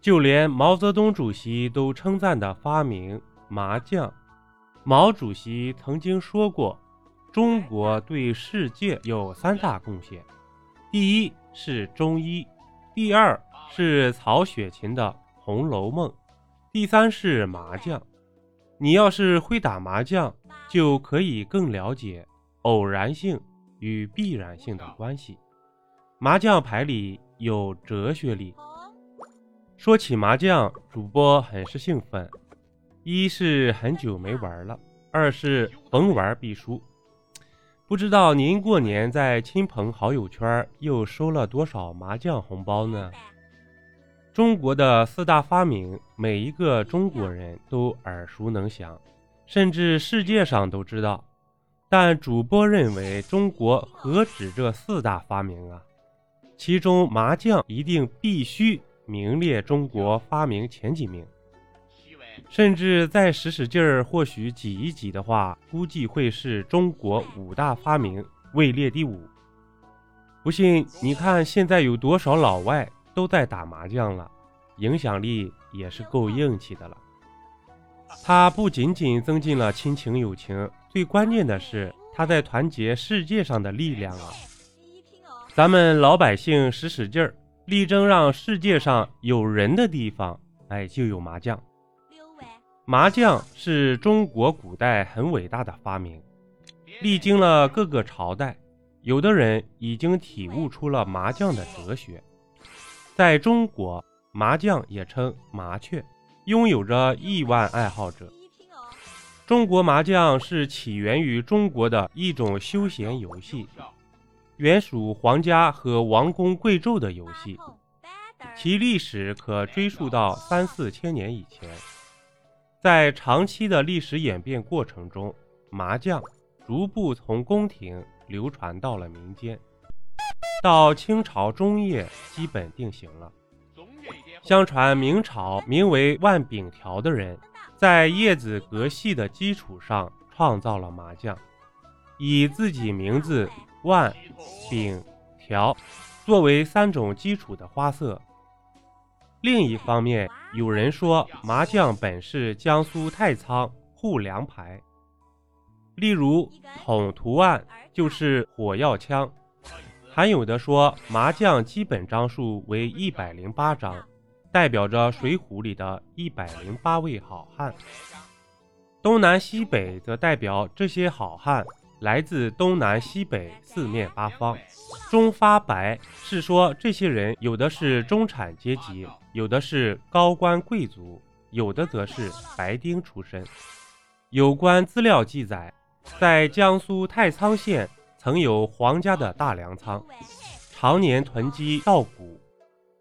就连毛泽东主席都称赞的发明麻将。毛主席曾经说过，中国对世界有三大贡献：第一是中医，第二是曹雪芹的《红楼梦》，第三是麻将。你要是会打麻将，就可以更了解偶然性与必然性的关系。麻将牌里有哲学力。说起麻将，主播很是兴奋。一是很久没玩了，二是逢玩必输。不知道您过年在亲朋好友圈又收了多少麻将红包呢？中国的四大发明，每一个中国人都耳熟能详，甚至世界上都知道。但主播认为，中国何止这四大发明啊？其中麻将一定必须名列中国发明前几名。甚至再使使劲儿，或许挤一挤的话，估计会是中国五大发明位列第五。不信，你看现在有多少老外都在打麻将了，影响力也是够硬气的了。它不仅仅增进了亲情友情，最关键的是它在团结世界上的力量啊！咱们老百姓使使劲儿，力争让世界上有人的地方，哎，就有麻将。麻将是中国古代很伟大的发明，历经了各个朝代，有的人已经体悟出了麻将的哲学。在中国，麻将也称麻雀，拥有着亿万爱好者。中国麻将是起源于中国的一种休闲游戏，原属皇家和王公贵胄的游戏，其历史可追溯到三四千年以前。在长期的历史演变过程中，麻将逐步从宫廷流传到了民间，到清朝中叶基本定型了。相传明朝名为万秉条的人，在叶子格系的基础上创造了麻将，以自己名字万、秉、条作为三种基础的花色。另一方面，有人说麻将本是江苏太仓护粮牌，例如筒图案就是火药枪；还有的说麻将基本张数为一百零八张，代表着《水浒》里的一百零八位好汉。东南西北则代表这些好汉来自东南西北四面八方。中发白是说这些人有的是中产阶级。有的是高官贵族，有的则是白丁出身。有关资料记载，在江苏太仓县曾有皇家的大粮仓，常年囤积稻谷，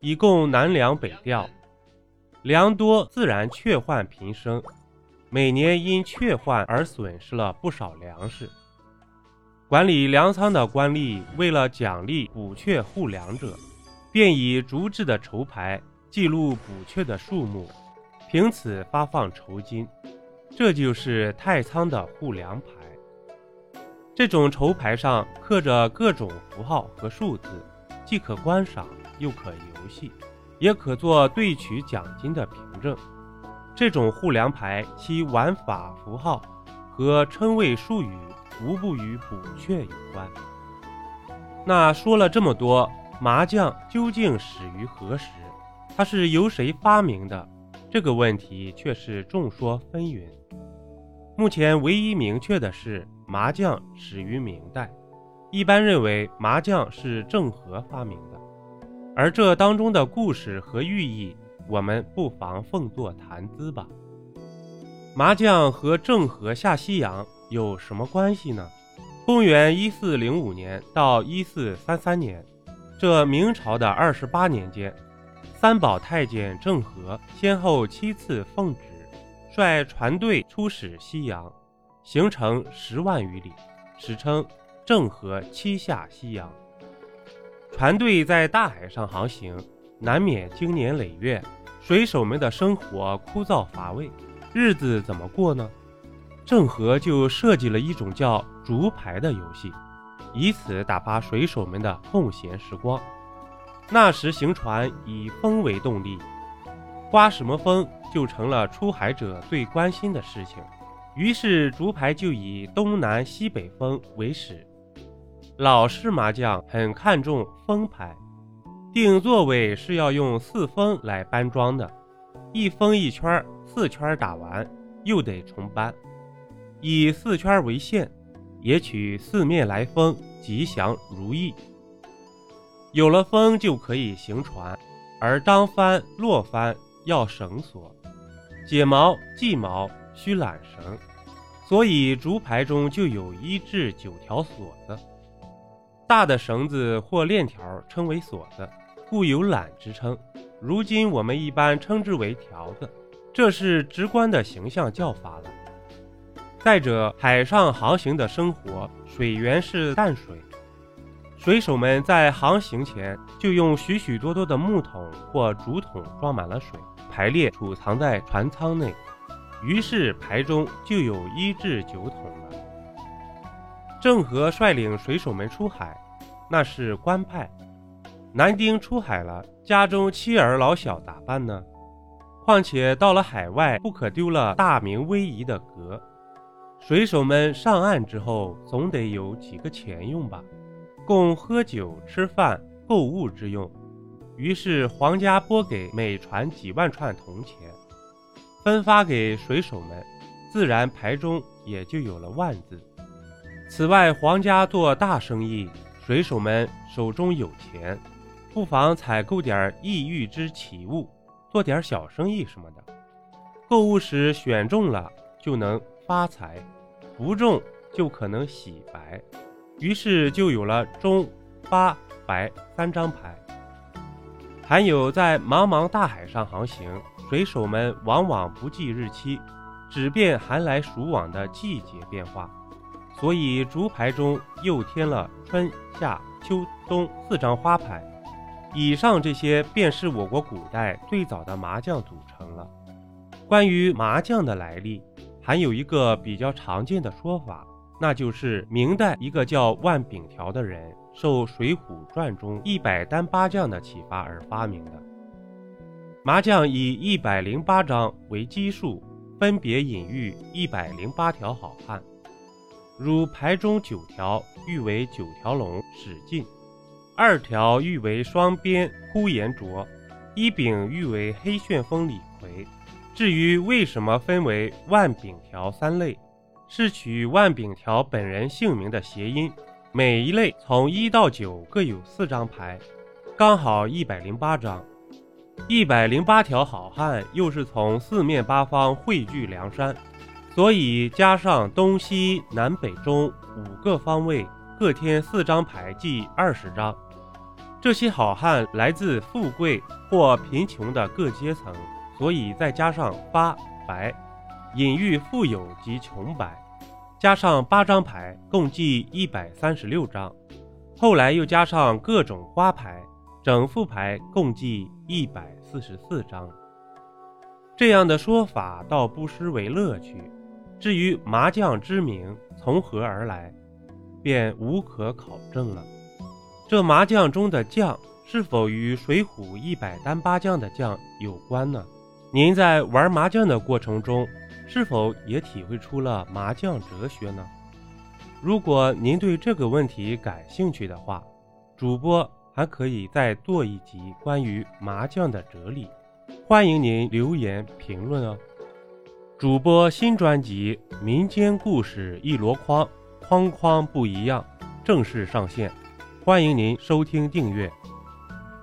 以供南粮北调。粮多自然雀患频生，每年因雀患而损失了不少粮食。管理粮仓的官吏为了奖励捕雀护粮者，便以竹制的绸牌。记录捕雀的数目，凭此发放酬金，这就是太仓的护粮牌。这种筹牌上刻着各种符号和数字，既可观赏，又可游戏，也可做兑取奖金的凭证。这种护粮牌其玩法符号和称谓术语，无不与捕雀有关。那说了这么多，麻将究竟始于何时？它是由谁发明的？这个问题却是众说纷纭。目前唯一明确的是，麻将始于明代。一般认为麻将是郑和发明的，而这当中的故事和寓意，我们不妨奉作谈资吧。麻将和郑和下西洋有什么关系呢？公元一四零五年到一四三三年，这明朝的二十八年间。三宝太监郑和先后七次奉旨，率船队出使西洋，行程十万余里，史称“郑和七下西洋”。船队在大海上航行，难免经年累月，水手们的生活枯燥乏味，日子怎么过呢？郑和就设计了一种叫“竹牌”的游戏，以此打发水手们的空闲时光。那时行船以风为动力，刮什么风就成了出海者最关心的事情。于是竹排就以东南西北风为始。老式麻将很看重风牌，定座位是要用四风来搬庄的，一风一圈，四圈打完又得重搬，以四圈为限，也取四面来风，吉祥如意。有了风就可以行船，而当帆落帆要绳索，解锚系锚需缆绳，所以竹排中就有一至九条锁子。大的绳子或链条称为锁子，故有缆之称。如今我们一般称之为条子，这是直观的形象叫法了。再者，海上航行的生活，水源是淡水，水手们在航行前就用许许多多的木桶或竹筒装满了水，排列储藏在船舱内，于是排中就有一至九桶了。郑和率领水手们出海，那是官派。男丁出海了，家中妻儿老小咋办呢？况且到了海外，不可丢了大明威仪的格。水手们上岸之后，总得有几个钱用吧，供喝酒、吃饭、购物之用。于是皇家拨给每船几万串铜钱，分发给水手们，自然牌中也就有了万字。此外，皇家做大生意，水手们手中有钱，不妨采购点异域之奇物，做点小生意什么的。购物时选中了，就能发财；不中，就可能洗白。于是就有了中、发、白三张牌。还有在茫茫大海上航行，水手们往往不计日期，只辨寒来暑往的季节变化。所以竹牌中又添了春夏秋冬四张花牌，以上这些便是我国古代最早的麻将组成了。关于麻将的来历，还有一个比较常见的说法，那就是明代一个叫万秉条的人受《水浒传》中一百单八将的启发而发明的。麻将以一百零八张为基数，分别隐喻一百零八条好汉。如牌中九条誉为九条龙史进，二条誉为双鞭呼延灼，一柄誉为黑旋风李逵。至于为什么分为万柄条三类，是取万柄条本人姓名的谐音。每一类从一到九各有四张牌，刚好一百零八张。一百零八条好汉又是从四面八方汇聚梁山。所以加上东西南北中五个方位，各添四张牌，计二十张。这些好汉来自富贵或贫穷的各阶层，所以再加上八白，隐喻富有及穷白。加上八张牌，共计一百三十六张。后来又加上各种花牌，整副牌共计一百四十四张。这样的说法倒不失为乐趣。至于麻将之名从何而来，便无可考证了。这麻将中的“将”是否与《水浒》一百单八将的“将”有关呢？您在玩麻将的过程中，是否也体会出了麻将哲学呢？如果您对这个问题感兴趣的话，主播还可以再做一集关于麻将的哲理，欢迎您留言评论哦。主播新专辑《民间故事一箩筐》，筐筐不一样，正式上线，欢迎您收听订阅。